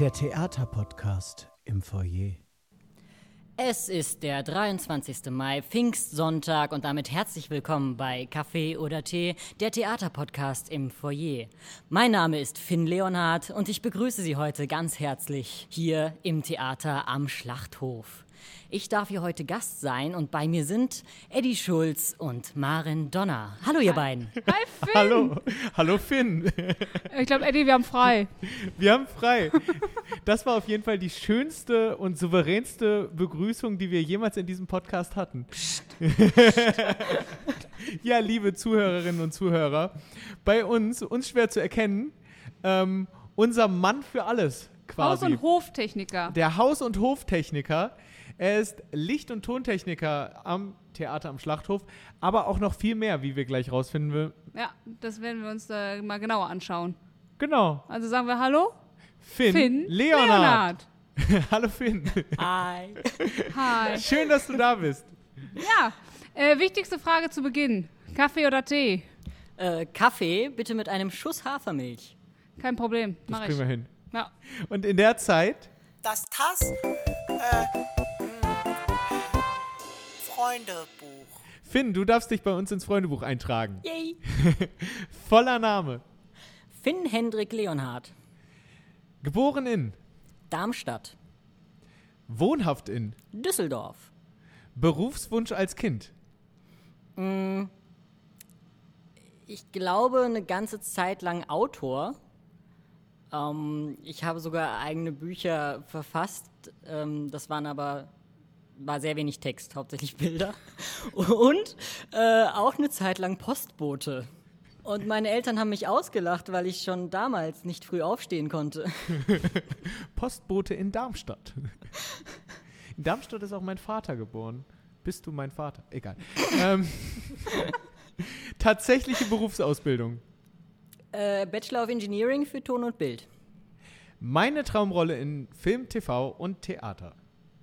Der Theaterpodcast im Foyer. Es ist der 23. Mai, Pfingstsonntag und damit herzlich willkommen bei Kaffee oder Tee, der Theaterpodcast im Foyer. Mein Name ist Finn Leonhardt und ich begrüße Sie heute ganz herzlich hier im Theater am Schlachthof. Ich darf hier heute Gast sein und bei mir sind Eddie Schulz und Maren Donner. Hallo ihr beiden. Hi Finn. Hallo, hallo Finn. Ich glaube, Eddie, wir haben frei. Wir haben frei. Das war auf jeden Fall die schönste und souveränste Begrüßung, die wir jemals in diesem Podcast hatten. ja, liebe Zuhörerinnen und Zuhörer, bei uns, uns schwer zu erkennen, ähm, unser Mann für alles quasi. Haus- und Hoftechniker. Der Haus- und Hoftechniker. Er ist Licht- und Tontechniker am Theater am Schlachthof, aber auch noch viel mehr, wie wir gleich rausfinden will. Ja, das werden wir uns äh, mal genauer anschauen. Genau. Also sagen wir Hallo, Finn, Finn Leonard. Hallo Finn. Hi. Hi. Schön, dass du da bist. Ja, äh, wichtigste Frage zu Beginn. Kaffee oder Tee? Äh, Kaffee bitte mit einem Schuss Hafermilch. Kein Problem, Das mach kriegen wir ich. hin. Ja. Und in der Zeit, Das TAS äh, Freundebuch. Finn, du darfst dich bei uns ins Freundebuch eintragen. Yay. Voller Name. Finn Hendrik Leonhardt. Geboren in, Darmstadt. wohnhaft in, Düsseldorf. Berufswunsch als Kind. Ich glaube, eine ganze Zeit lang Autor. Ähm, ich habe sogar eigene Bücher verfasst. Ähm, das waren aber war sehr wenig Text, hauptsächlich Bilder. Und äh, auch eine Zeit lang Postbote. Und meine Eltern haben mich ausgelacht, weil ich schon damals nicht früh aufstehen konnte. Postbote in Darmstadt. In Darmstadt ist auch mein Vater geboren. Bist du mein Vater? Egal. ähm, tatsächliche Berufsausbildung. Äh, Bachelor of Engineering für Ton und Bild. Meine Traumrolle in Film, TV und Theater.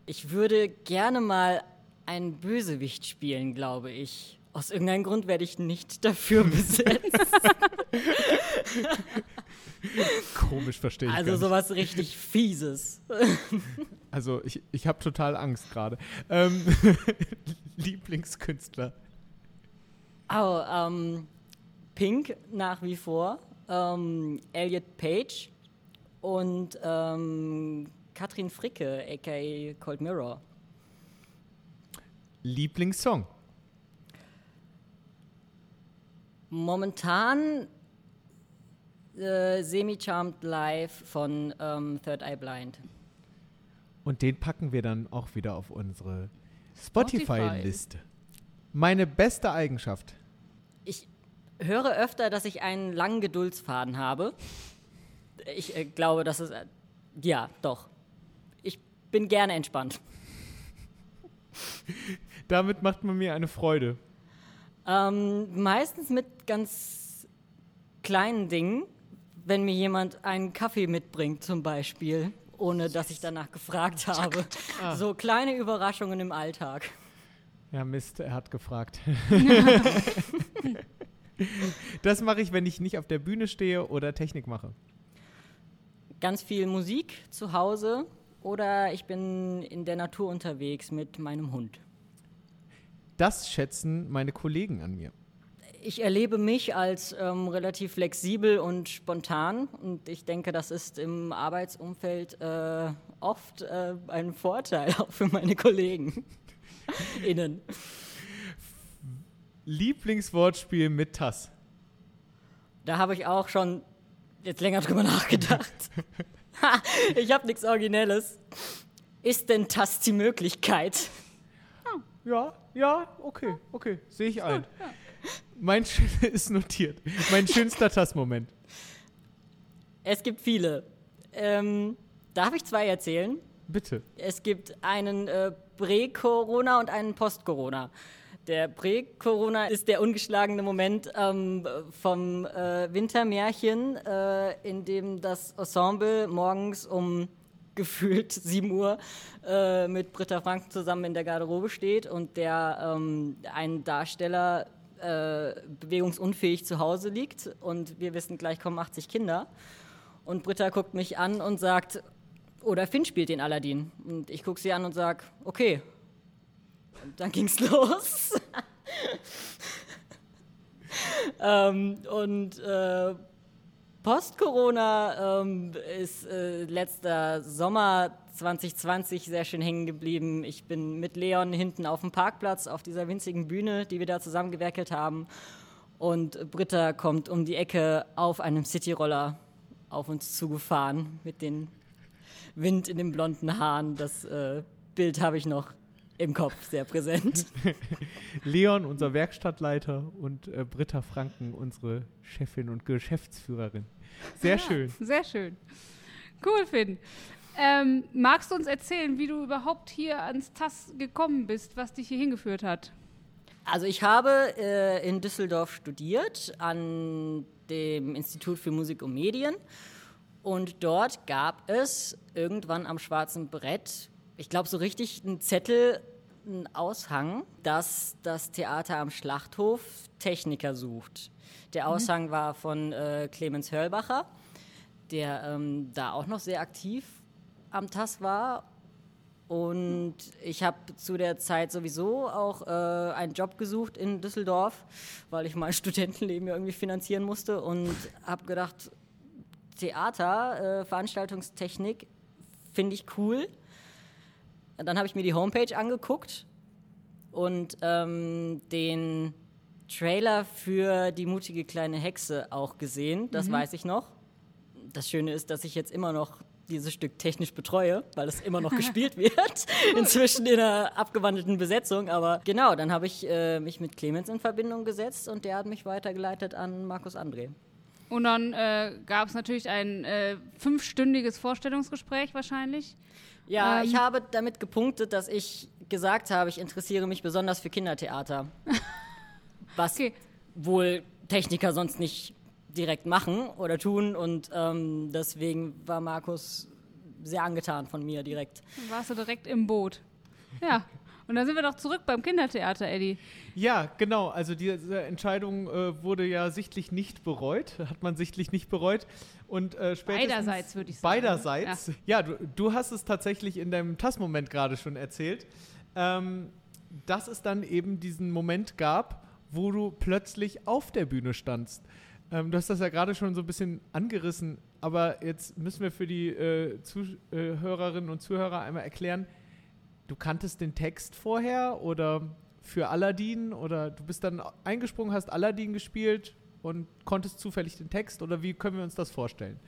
Ich würde gerne mal einen Bösewicht spielen, glaube ich. Aus irgendeinem Grund werde ich nicht dafür besetzt. Komisch verstehe ich also sowas richtig Fieses. Also ich, ich habe total Angst gerade. Ähm, Lieblingskünstler. Oh, ähm, Pink nach wie vor. Ähm, Elliot Page und ähm, Katrin Fricke, aka Cold Mirror. Lieblingssong. Momentan äh, Semi-Charmed Live von ähm, Third Eye Blind. Und den packen wir dann auch wieder auf unsere Spotify. Spotify-Liste. Meine beste Eigenschaft. Ich höre öfter, dass ich einen langen Geduldsfaden habe. Ich äh, glaube, dass es. Äh, ja, doch. Ich bin gerne entspannt. Damit macht man mir eine Freude. Ähm, meistens mit ganz kleinen Dingen. Wenn mir jemand einen Kaffee mitbringt, zum Beispiel, ohne dass ich danach gefragt habe. So kleine Überraschungen im Alltag. Ja, Mist, er hat gefragt. das mache ich, wenn ich nicht auf der Bühne stehe oder Technik mache. Ganz viel Musik zu Hause oder ich bin in der Natur unterwegs mit meinem Hund. Das schätzen meine Kollegen an mir. Ich erlebe mich als ähm, relativ flexibel und spontan und ich denke, das ist im Arbeitsumfeld äh, oft äh, ein Vorteil auch für meine Kollegen. Innen. Lieblingswortspiel mit Tass. Da habe ich auch schon jetzt länger drüber nachgedacht. Ha, ich habe nichts Originelles. Ist denn das die Möglichkeit? Ja, ja, okay, okay, sehe ich ein. Mein ist notiert. Mein schönster Tass-Moment. Es gibt viele. Ähm, darf ich zwei erzählen? Bitte. Es gibt einen äh, Prä-Corona und einen Post-Corona. Der Prä-Corona ist der ungeschlagene Moment ähm, vom äh, Wintermärchen, äh, in dem das Ensemble morgens um gefühlt 7 Uhr äh, mit Britta Franken zusammen in der Garderobe steht und der ähm, ein Darsteller äh, bewegungsunfähig zu Hause liegt und wir wissen, gleich kommen 80 Kinder. Und Britta guckt mich an und sagt, oder Finn spielt den Aladdin. Und ich gucke sie an und sage, okay. Dann ging's los. ähm, und äh, Post-Corona ähm, ist äh, letzter Sommer 2020 sehr schön hängen geblieben. Ich bin mit Leon hinten auf dem Parkplatz auf dieser winzigen Bühne, die wir da zusammengewerkelt haben. Und Britta kommt um die Ecke auf einem Cityroller auf uns zugefahren mit dem Wind in den blonden Haaren. Das äh, Bild habe ich noch im Kopf sehr präsent. Leon, unser Werkstattleiter, und äh, Britta Franken, unsere Chefin und Geschäftsführerin. Sehr schön. Sehr schön. Cool, Finn. Ähm, magst du uns erzählen, wie du überhaupt hier ans TAS gekommen bist, was dich hier hingeführt hat? Also ich habe äh, in Düsseldorf studiert an dem Institut für Musik und Medien und dort gab es irgendwann am schwarzen Brett, ich glaube so richtig einen Zettel, einen Aushang, dass das Theater am Schlachthof Techniker sucht. Der Aushang war von äh, Clemens Hörlbacher, der ähm, da auch noch sehr aktiv am TAS war. Und ich habe zu der Zeit sowieso auch äh, einen Job gesucht in Düsseldorf, weil ich mein Studentenleben ja irgendwie finanzieren musste und habe gedacht, Theater, äh, Veranstaltungstechnik finde ich cool. Dann habe ich mir die Homepage angeguckt und ähm, den Trailer für die mutige kleine Hexe auch gesehen, das weiß ich noch. Das Schöne ist, dass ich jetzt immer noch dieses Stück technisch betreue, weil es immer noch gespielt wird, inzwischen in einer abgewandelten Besetzung. Aber genau, dann habe ich äh, mich mit Clemens in Verbindung gesetzt und der hat mich weitergeleitet an Markus André. Und dann äh, gab es natürlich ein äh, fünfstündiges Vorstellungsgespräch wahrscheinlich. Ja, Ähm. ich habe damit gepunktet, dass ich gesagt habe, ich interessiere mich besonders für Kindertheater. Was Okay. wohl Techniker sonst nicht direkt machen oder tun. Und ähm, deswegen war Markus sehr angetan von mir direkt. Dann warst du direkt im Boot. Ja. Und dann sind wir doch zurück beim Kindertheater, Eddie. Ja, genau. Also diese Entscheidung äh, wurde ja sichtlich nicht bereut, hat man sichtlich nicht bereut. Und äh, spätestens Beiderseits, würde ich sagen. Beiderseits. Ja, du, du hast es tatsächlich in deinem TAS-Moment gerade schon erzählt, ähm, dass es dann eben diesen Moment gab, wo du plötzlich auf der Bühne standst. Ähm, du hast das ja gerade schon so ein bisschen angerissen, aber jetzt müssen wir für die äh, Zuhörerinnen und Zuhörer einmal erklären, du kanntest den Text vorher oder für Aladdin oder du bist dann eingesprungen, hast Aladdin gespielt und konntest zufällig den Text oder wie können wir uns das vorstellen?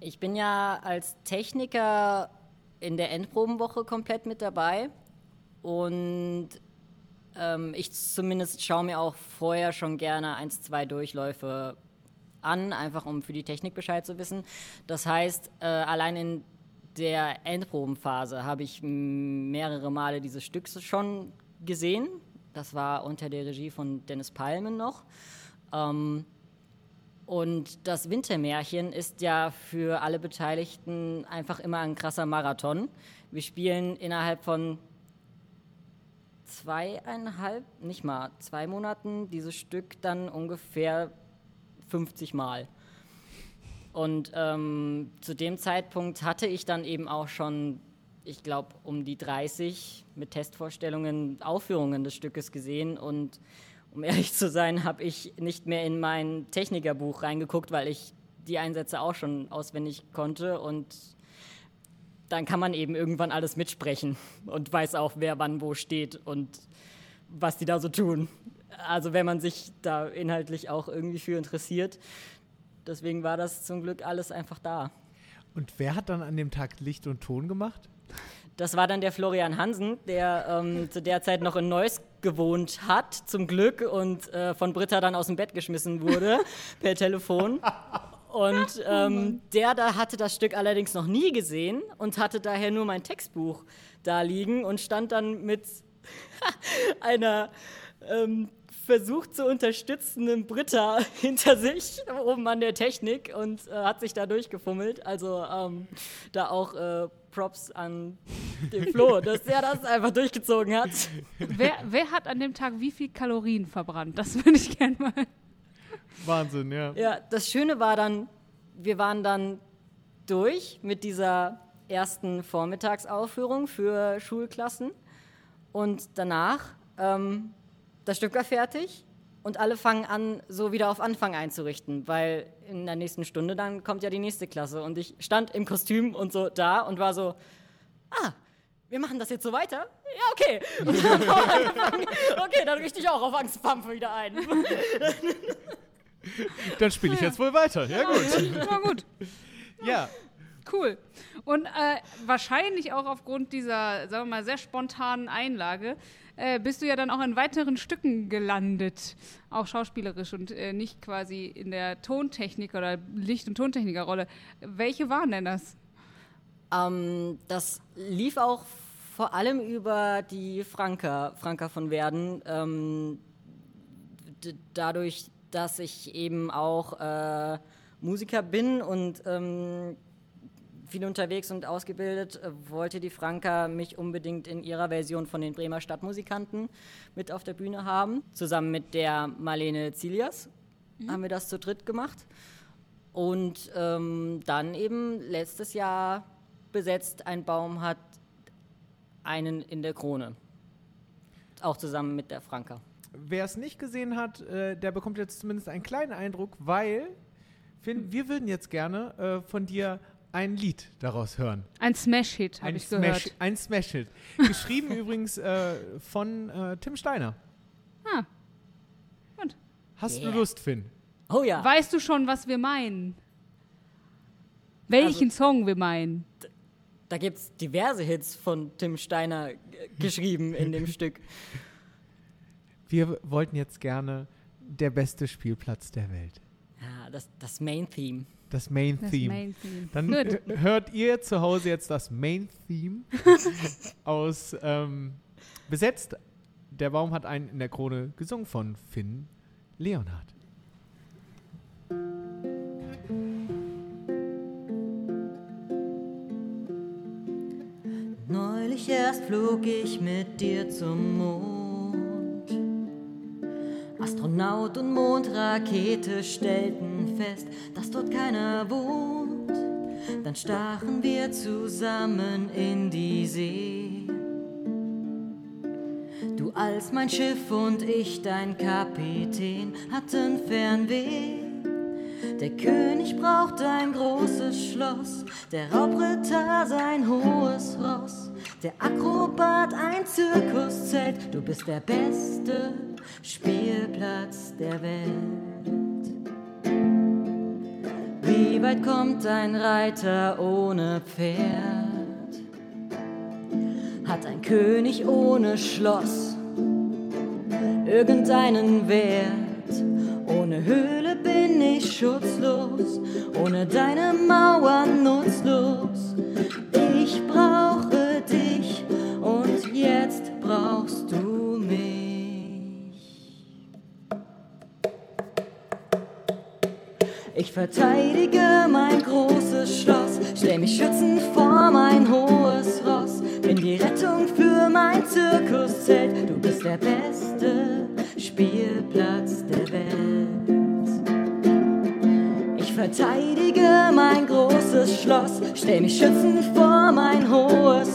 Ich bin ja als Techniker in der Endprobenwoche komplett mit dabei und ähm, ich zumindest schaue mir auch vorher schon gerne eins, zwei Durchläufe an, einfach um für die Technik Bescheid zu wissen. Das heißt, äh, allein in der Endprobenphase habe ich mehrere Male dieses Stück schon gesehen. Das war unter der Regie von Dennis Palmen noch. Ähm, und das Wintermärchen ist ja für alle Beteiligten einfach immer ein krasser Marathon. Wir spielen innerhalb von zweieinhalb, nicht mal zwei Monaten dieses Stück dann ungefähr 50 Mal. Und ähm, zu dem Zeitpunkt hatte ich dann eben auch schon, ich glaube, um die 30 mit Testvorstellungen Aufführungen des Stückes gesehen. Und um ehrlich zu sein, habe ich nicht mehr in mein Technikerbuch reingeguckt, weil ich die Einsätze auch schon auswendig konnte. Und dann kann man eben irgendwann alles mitsprechen und weiß auch, wer wann wo steht und was die da so tun. Also wenn man sich da inhaltlich auch irgendwie für interessiert. Deswegen war das zum Glück alles einfach da. Und wer hat dann an dem Tag Licht und Ton gemacht? Das war dann der Florian Hansen, der ähm, zu der Zeit noch in Neuss gewohnt hat, zum Glück, und äh, von Britta dann aus dem Bett geschmissen wurde per Telefon. Und ähm, der da hatte das Stück allerdings noch nie gesehen und hatte daher nur mein Textbuch da liegen und stand dann mit einer ähm, versucht zu unterstützenden Britta hinter sich oben an der Technik und äh, hat sich da durchgefummelt. Also ähm, da auch äh, Props an den Flo, dass er das einfach durchgezogen hat. Wer, wer hat an dem Tag wie viel Kalorien verbrannt? Das würde ich gerne mal. Wahnsinn, ja. Ja, das Schöne war dann, wir waren dann durch mit dieser ersten Vormittagsaufführung für Schulklassen. Und danach, ähm, das Stück war fertig und alle fangen an, so wieder auf Anfang einzurichten, weil in der nächsten Stunde dann kommt ja die nächste Klasse. Und ich stand im Kostüm und so da und war so, ah, wir machen das jetzt so weiter? Ja, okay. Und dann okay, dann richte ich auch auf Angstpump wieder ein. Dann spiele ich jetzt wohl weiter. Ja, gut. Na gut, Ja, cool. Und äh, wahrscheinlich auch aufgrund dieser, sagen wir mal, sehr spontanen Einlage äh, bist du ja dann auch in weiteren Stücken gelandet, auch schauspielerisch und äh, nicht quasi in der Tontechnik oder Licht- und Tontechnikerrolle. Welche waren denn das? Ähm, das lief auch vor allem über die Franka, Franka von Werden. Ähm, dadurch, dass ich eben auch äh, Musiker bin und ähm, viel unterwegs und ausgebildet, äh, wollte die Franka mich unbedingt in ihrer Version von den Bremer Stadtmusikanten mit auf der Bühne haben. Zusammen mit der Marlene Zilias haben wir das zu dritt gemacht. Und ähm, dann eben letztes Jahr besetzt ein Baum hat einen in der Krone. Auch zusammen mit der Franka. wer es nicht gesehen hat, äh, der bekommt jetzt zumindest einen kleinen Eindruck, weil, Finn, wir würden jetzt gerne äh, von dir ein Lied daraus hören. Ein Smash-Hit, habe Ein ich Smash, gehört. ein Smash-Hit. Geschrieben übrigens äh, von äh, Tim Steiner. Ah. Hast Yeah. du Lust, Finn? Oh ja, Weißt du schon, was wir meinen? Welchen Song wir meinen? da gibt es diverse Hits von Tim Steiner geschrieben in dem Stück. Wir wollten jetzt gerne der beste Spielplatz der Welt. Ja, das, das Main-Theme. Das Main Das Theme. Main Theme. Dann Gut. äh, hört ihr zu Hause jetzt das Main Theme aus ähm, besetzt. Der Baum hat einen in der Krone gesungen von Finn Leonhardt. Neulich erst flog ich mit dir zum Mond. Astronaut und Mondrakete stellten fest, dass dort keiner wohnt. Dann stachen wir zusammen in die See. Du als mein Schiff und ich dein Kapitän hatten Fernweh. Der König braucht ein großes Schloss, der Raubritter sein hohes Ross, der Akrobat ein Zirkuszelt. Du bist der beste Spielplatz der Welt. Wie weit kommt ein Reiter ohne Pferd? Hat ein König ohne Schloss irgendeinen Wert? Ohne Höhle bin ich schutzlos, ohne deine Mauern nutzlos. Ich verteidige mein großes Schloss, stell mich schützend vor mein hohes Ross. Bin die Rettung für mein Zirkuszelt, du bist der beste Spielplatz der Welt. Ich verteidige mein großes Schloss, stell mich schützend vor mein hohes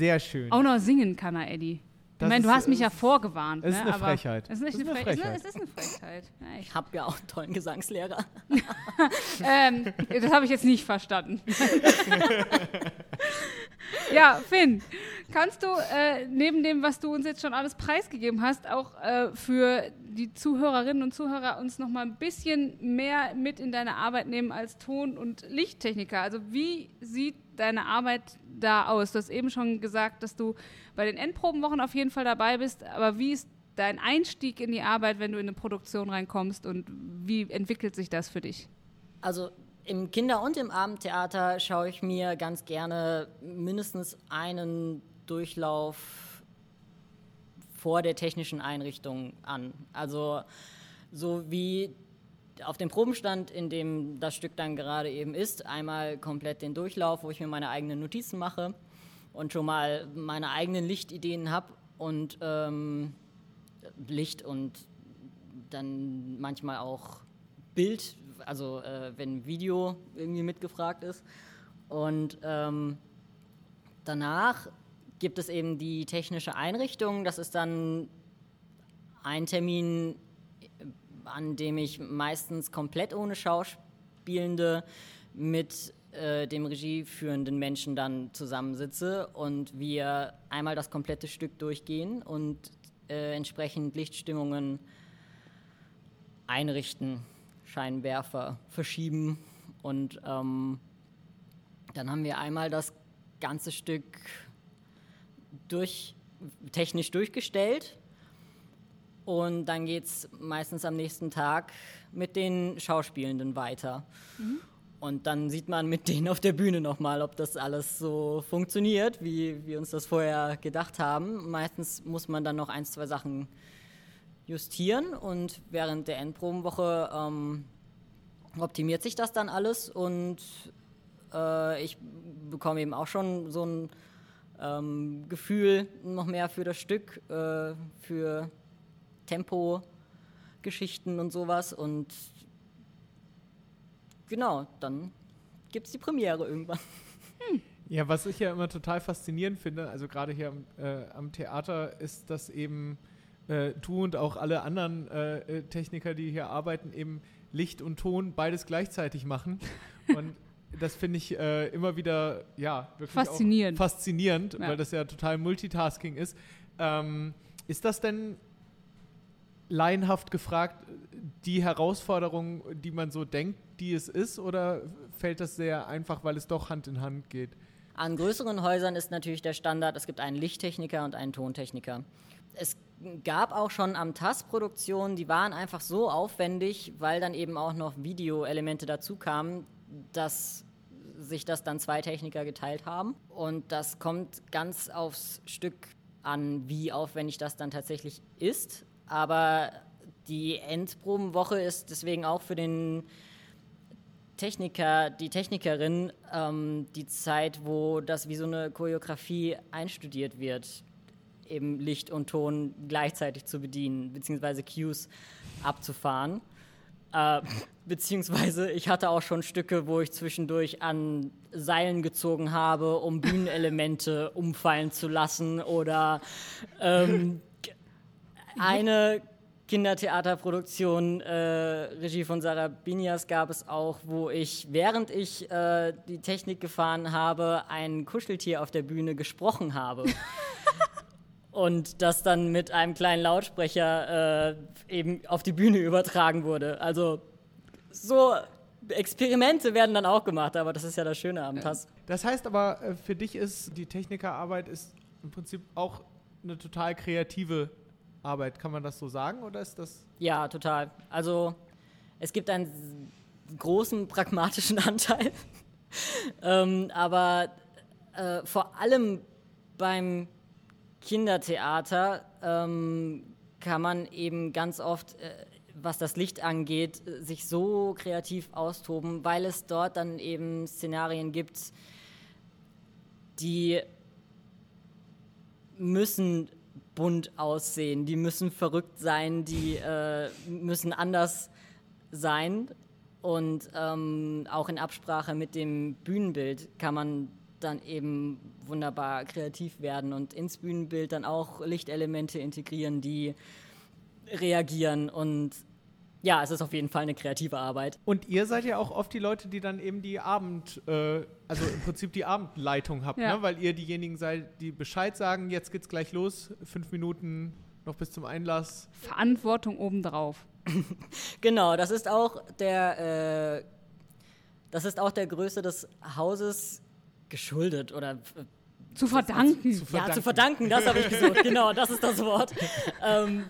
Sehr schön. Auch noch singen kann er, Eddie. Das ich meine, du ist- hast mich ja ist- vorgewarnt. ist ne? eine Frechheit. Ist, nicht ist eine Frechheit. Es ist eine Frechheit. Ja, ich, Ich habe ja auch einen tollen Gesangslehrer. ähm, das habe ich jetzt nicht verstanden. ja, Finn, kannst du äh, neben dem, was du uns jetzt schon alles preisgegeben hast, auch äh, für die Zuhörerinnen und Zuhörer uns noch mal ein bisschen mehr mit in deine Arbeit nehmen als Ton- und Lichttechniker? Also wie sieht deine Arbeit da aus? Du hast eben schon gesagt, dass du bei den Endprobenwochen auf jeden Fall dabei bist, aber wie ist dein Einstieg in die Arbeit, wenn du in eine Produktion reinkommst und wie entwickelt sich das für dich? Also im Kinder- und im Abendtheater schaue ich mir ganz gerne mindestens einen Durchlauf vor der technischen Einrichtung an. Also so wie auf dem Probenstand, in dem das Stück dann gerade eben ist, einmal komplett den Durchlauf, wo ich mir meine eigenen Notizen mache und schon mal meine eigenen Lichtideen habe und ähm, Licht und dann manchmal auch Bild, also äh, wenn Video irgendwie mitgefragt ist. Und ähm, danach gibt es eben die technische Einrichtung. Das ist dann ein Termin, an dem ich meistens komplett ohne Schauspielende mit äh, dem regieführenden Menschen dann zusammensitze und wir einmal das komplette Stück durchgehen und äh, entsprechend Lichtstimmungen einrichten, Scheinwerfer verschieben und ähm, dann haben wir einmal das ganze Stück durch, technisch durchgestellt und dann geht es meistens am nächsten Tag mit den Schauspielenden weiter. Und dann sieht man mit denen auf der Bühne nochmal, ob das alles so funktioniert, wie wir uns das vorher gedacht haben. Meistens muss man dann noch ein, zwei Sachen justieren und während der Endprobenwoche ähm, optimiert sich das dann alles und äh, ich bekomme eben auch schon so ein ähm, Gefühl noch mehr für das Stück, äh, für Tempo-Geschichten und sowas und genau, dann gibt es die Premiere irgendwann. Ja, was ich ja immer total faszinierend finde, also gerade hier am, äh, am Theater, ist, dass eben äh, du und auch alle anderen äh, äh Techniker, die hier arbeiten, eben Licht und Ton beides gleichzeitig machen. Und das finde ich äh, immer wieder, ja, wirklich Faszinierend. Auch faszinierend, Ja. weil das ja total Multitasking ist. Ähm, ist das denn laienhaft gefragt die Herausforderung, die man so denkt, die es ist, oder fällt das sehr einfach, weil es doch Hand in Hand geht? An größeren Häusern ist natürlich der Standard, es gibt einen Lichttechniker und einen Tontechniker. Es gab auch schon am TAS Produktionen, die waren einfach so aufwendig, weil dann eben auch noch Videoelemente dazu kamen, dass sich das dann zwei Techniker geteilt haben. Und das kommt ganz aufs Stück an, wie aufwendig das dann tatsächlich ist. Aber die Endprobenwoche ist deswegen auch für den Techniker, die Technikerin, ähm, die Zeit, wo das wie so eine Choreografie einstudiert wird, eben Licht und Ton gleichzeitig zu bedienen, beziehungsweise Cues abzufahren. Äh, beziehungsweise ich hatte auch schon Stücke, wo ich zwischendurch an Seilen gezogen habe, um Bühnenelemente umfallen zu lassen oder ähm, eine Kindertheaterproduktion, äh, Regie von Sarah Binias, gab es auch, wo ich, während ich äh, die Technik gefahren habe, ein Kuscheltier auf der Bühne gesprochen habe. Und das dann mit einem kleinen Lautsprecher äh, eben auf die Bühne übertragen wurde. Also so Experimente werden dann auch gemacht, aber das ist ja das Schöne am TAS. Das heißt aber, äh, für dich ist die Technikerarbeit ist im Prinzip auch eine total kreative Arbeit. Kann man das so sagen oder ist das? Ja, total. Also es gibt einen großen pragmatischen Anteil, ähm, aber äh, vor allem beim Kindertheater ähm, kann man eben ganz oft, äh, was das Licht angeht, äh, sich so kreativ austoben, weil es dort dann eben Szenarien gibt, die müssen bunt aussehen, die müssen verrückt sein, die äh, müssen anders sein. Und ähm, auch in Absprache mit dem Bühnenbild kann man dann eben wunderbar kreativ werden und ins Bühnenbild dann auch Lichtelemente integrieren, die reagieren. Und ja, es ist auf jeden Fall eine kreative Arbeit. Und ihr seid ja auch oft die Leute, die dann eben die Abend, äh, also im Prinzip die Abendleitung habt, Ja. ne? weil ihr diejenigen seid, die Bescheid sagen, jetzt geht's gleich los, fünf Minuten noch bis zum Einlass. Verantwortung obendrauf. Genau, das ist auch der, äh, das ist auch der Größe des Hauses geschuldet oder äh, Zu verdanken. Zu Ja, zu verdanken, das habe ich gesucht. genau, das ist das Wort. ähm,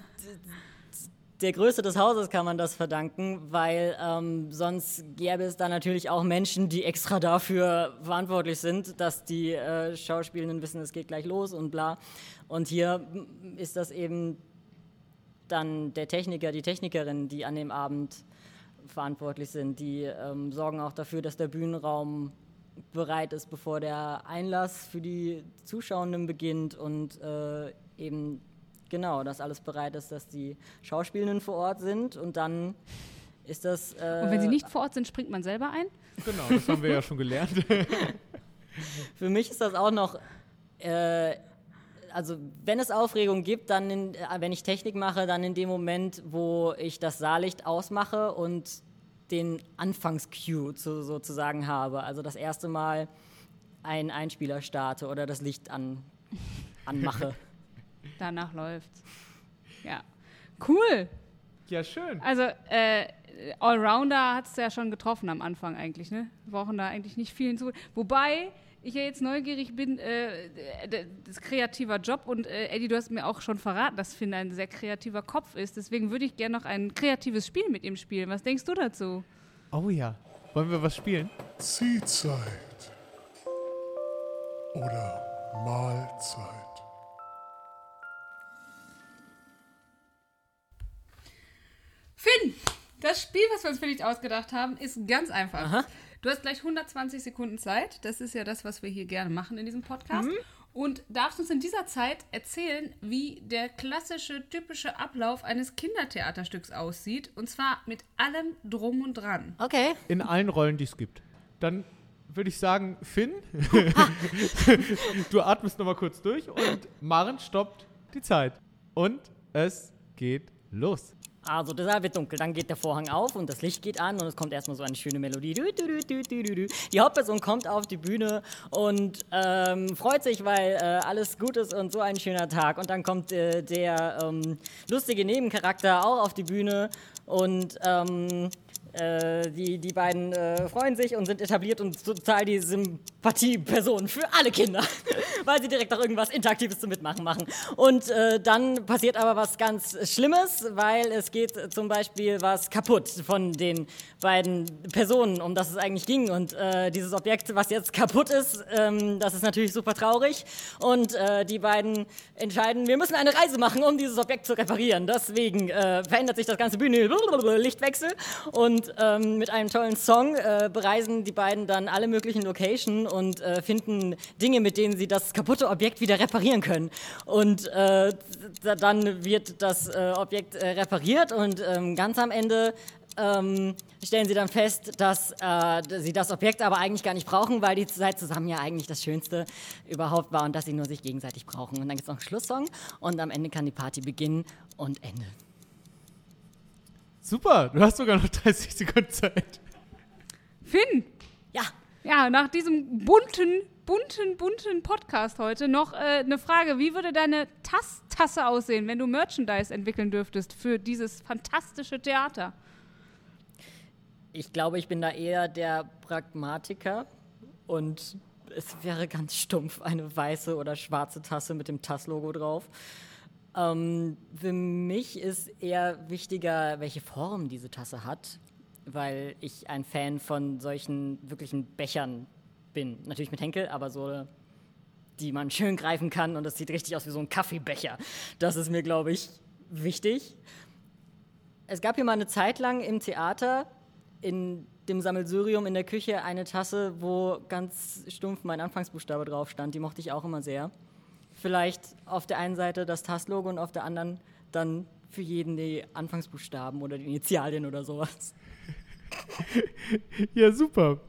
der Größe des Hauses kann man das verdanken, weil ähm, sonst gäbe es da natürlich auch Menschen, die extra dafür verantwortlich sind, dass die äh, Schauspielenden wissen, es geht gleich los und bla. Und hier ist das eben dann der Techniker, die Technikerin, die an dem Abend verantwortlich sind. Die ähm, sorgen auch dafür, dass der Bühnenraum bereit ist, bevor der Einlass für die Zuschauenden beginnt und äh, eben genau, dass alles bereit ist, dass die Schauspielenden vor Ort sind und dann ist das. Äh, Und wenn sie nicht vor Ort sind, springt man selber ein? Genau, das haben wir ja schon gelernt. Für mich ist das auch noch, äh, also wenn es Aufregung gibt, dann, in, äh, wenn ich Technik mache, dann in dem Moment, wo ich das Saallicht ausmache und den Anfangscue zu, sozusagen habe. Also das erste Mal einen Einspieler starte oder das Licht an, anmache. Danach läuft's. Ja. Cool. ja, schön. Also, äh, Allrounder hat es ja schon getroffen am Anfang eigentlich, ne? Wir brauchen da eigentlich nicht viel hinzu. Wobei ich ja jetzt neugierig bin, äh, das ist kreativer Job und äh, Eddie, du hast mir auch schon verraten, dass Finn ein sehr kreativer Kopf ist. Deswegen würde ich gerne noch ein kreatives Spiel mit ihm spielen. Was denkst du dazu? Oh ja. Wollen wir was spielen? Ziehzeit. Oder Mahlzeit. Finn, das Spiel, was wir uns für dich ausgedacht haben, ist ganz einfach. Du hast gleich 120 Sekunden Zeit. Das ist ja das, was wir hier gerne machen in diesem Podcast. Und darfst uns in dieser Zeit erzählen, wie der klassische, typische Ablauf eines Kindertheaterstücks aussieht. Und zwar mit allem Drum und Dran. Okay. In allen Rollen, die es gibt. Dann würde ich sagen, Finn, du atmest nochmal kurz durch und Maren stoppt die Zeit. Und es geht los. Also, der Saal wird dunkel, dann geht der Vorhang auf und das Licht geht an und es kommt erstmal so eine schöne Melodie. Die Hauptperson kommt auf die Bühne und ähm, freut sich, weil äh, alles gut ist und so ein schöner Tag. Und dann kommt äh, der ähm, lustige Nebencharakter auch auf die Bühne und ähm, äh, die, die beiden äh, freuen sich und sind etabliert und total die Sympathiepersonen für alle Kinder, weil sie direkt auch irgendwas Interaktives zum Mitmachen machen. Und äh, dann passiert aber was ganz Schlimmes, weil es geht zum Beispiel was kaputt von den beiden Personen, um das es eigentlich ging. Und äh, dieses Objekt, was jetzt kaputt ist, ähm, das ist natürlich super traurig. Und äh, die beiden entscheiden, wir müssen eine Reise machen, um dieses Objekt zu reparieren. Deswegen äh, verändert sich das ganze Bühne, Lichtwechsel. Und ähm, mit einem tollen Song äh, bereisen die beiden dann alle möglichen Locations und äh, finden Dinge, mit denen sie das kaputte Objekt wieder reparieren können. Und äh, dann wird das äh, Objekt äh, repariert und ähm, ganz am Ende ähm, stellen sie dann fest, dass äh, sie das Objekt aber eigentlich gar nicht brauchen, weil die Zeit zusammen ja eigentlich das Schönste überhaupt war und dass sie nur sich gegenseitig brauchen. Und dann gibt es noch einen Schlusssong und am Ende kann die Party beginnen und enden. Super, du hast sogar noch 30 Sekunden Zeit. Finn, Ja, ja, nach diesem bunten, bunten, bunten Podcast heute noch äh, eine Frage. Wie würde deine Tass-Tasse aussehen, wenn du Merchandise entwickeln dürftest für dieses fantastische Theater? Ich glaube, ich bin da eher der Pragmatiker und es wäre ganz stumpf eine weiße oder schwarze Tasse mit dem TAS-Logo drauf. Ähm, für mich ist eher wichtiger, welche Form diese Tasse hat, weil ich ein Fan von solchen wirklichen Bechern bin. Natürlich mit Henkel, aber so, die man schön greifen kann und das sieht richtig aus wie so ein Kaffeebecher. Das ist mir, glaube ich, wichtig. Es gab hier mal eine Zeit lang im Theater in dem Sammelsurium in der Küche eine Tasse, wo ganz stumpf mein Anfangsbuchstabe drauf stand. Die mochte ich auch immer sehr. Vielleicht auf der einen Seite das TAS-Logo und auf der anderen dann für jeden die Anfangsbuchstaben oder die Initialien oder sowas. Ja, super.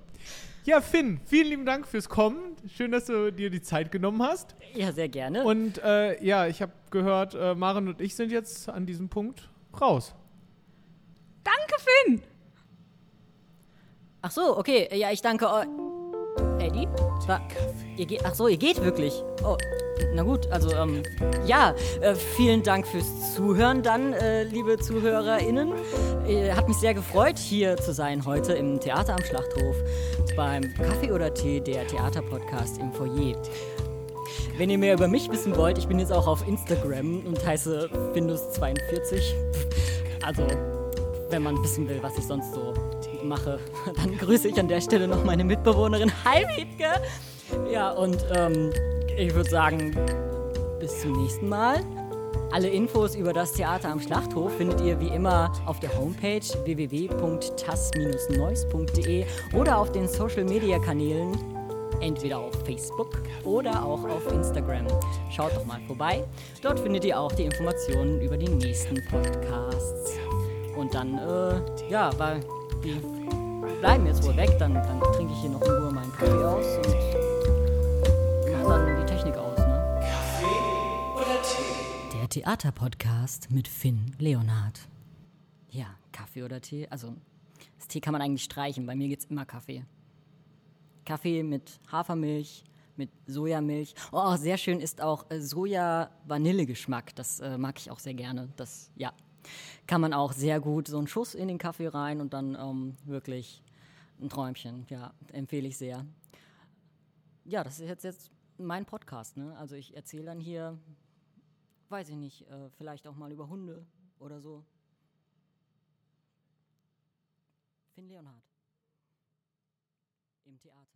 Ja, Finn, vielen lieben Dank fürs Kommen. Schön, dass du dir die Zeit genommen hast. Ja, sehr gerne. Und äh, ja, ich habe gehört, äh, Maren und ich sind jetzt an diesem Punkt raus. Danke, Finn! Ach so, okay. Ja, ich danke euch. Eddie? Wa- Ihr geht, ach so, ihr geht wirklich. Oh, na gut, also, ähm, ja, äh, vielen Dank fürs Zuhören dann, äh, liebe ZuhörerInnen. Äh, hat mich sehr gefreut, hier zu sein heute im Theater am Schlachthof beim Kaffee oder Tee, der Theaterpodcast im Foyer. Wenn ihr mehr über mich wissen wollt, ich bin jetzt auch auf Instagram und heiße Findus42. Also, wenn man wissen will, was ich sonst so mache, dann grüße ich an der Stelle noch meine Mitbewohnerin. Hi, Wiebke! Ja, und ähm, ich würde sagen, bis zum nächsten Mal. Alle Infos über das Theater am Schlachthof findet ihr wie immer auf der Homepage www.tas-neues.de oder auf den Social Media Kanälen, entweder auf Facebook oder auch auf Instagram. Schaut doch mal vorbei. Dort findet ihr auch die Informationen über die nächsten Podcasts. Und dann, äh, ja, weil die bleiben jetzt wohl weg, dann, dann trinke ich hier noch in Ruhe meinen Kaffee aus und mach dann die Technik aus, ne? Der Theaterpodcast mit Finn Leonhard. Ja, Kaffee oder Tee? Also, das Tee kann man eigentlich streichen. Bei mir geht's immer Kaffee. Kaffee mit Hafermilch, mit Sojamilch. Oh, sehr schön ist auch äh, Soja-Vanille-Geschmack. Das äh, mag ich auch sehr gerne. Das, ja, kann man auch sehr gut so einen Schuss in den Kaffee rein und dann ähm, wirklich ein Träumchen. Ja, empfehle ich sehr. Ja, das ist jetzt, jetzt mein Podcast. Ne? Also ich erzähle dann hier, weiß ich nicht, äh, vielleicht auch mal über Hunde oder so. Finn Leonhard. Im Theater.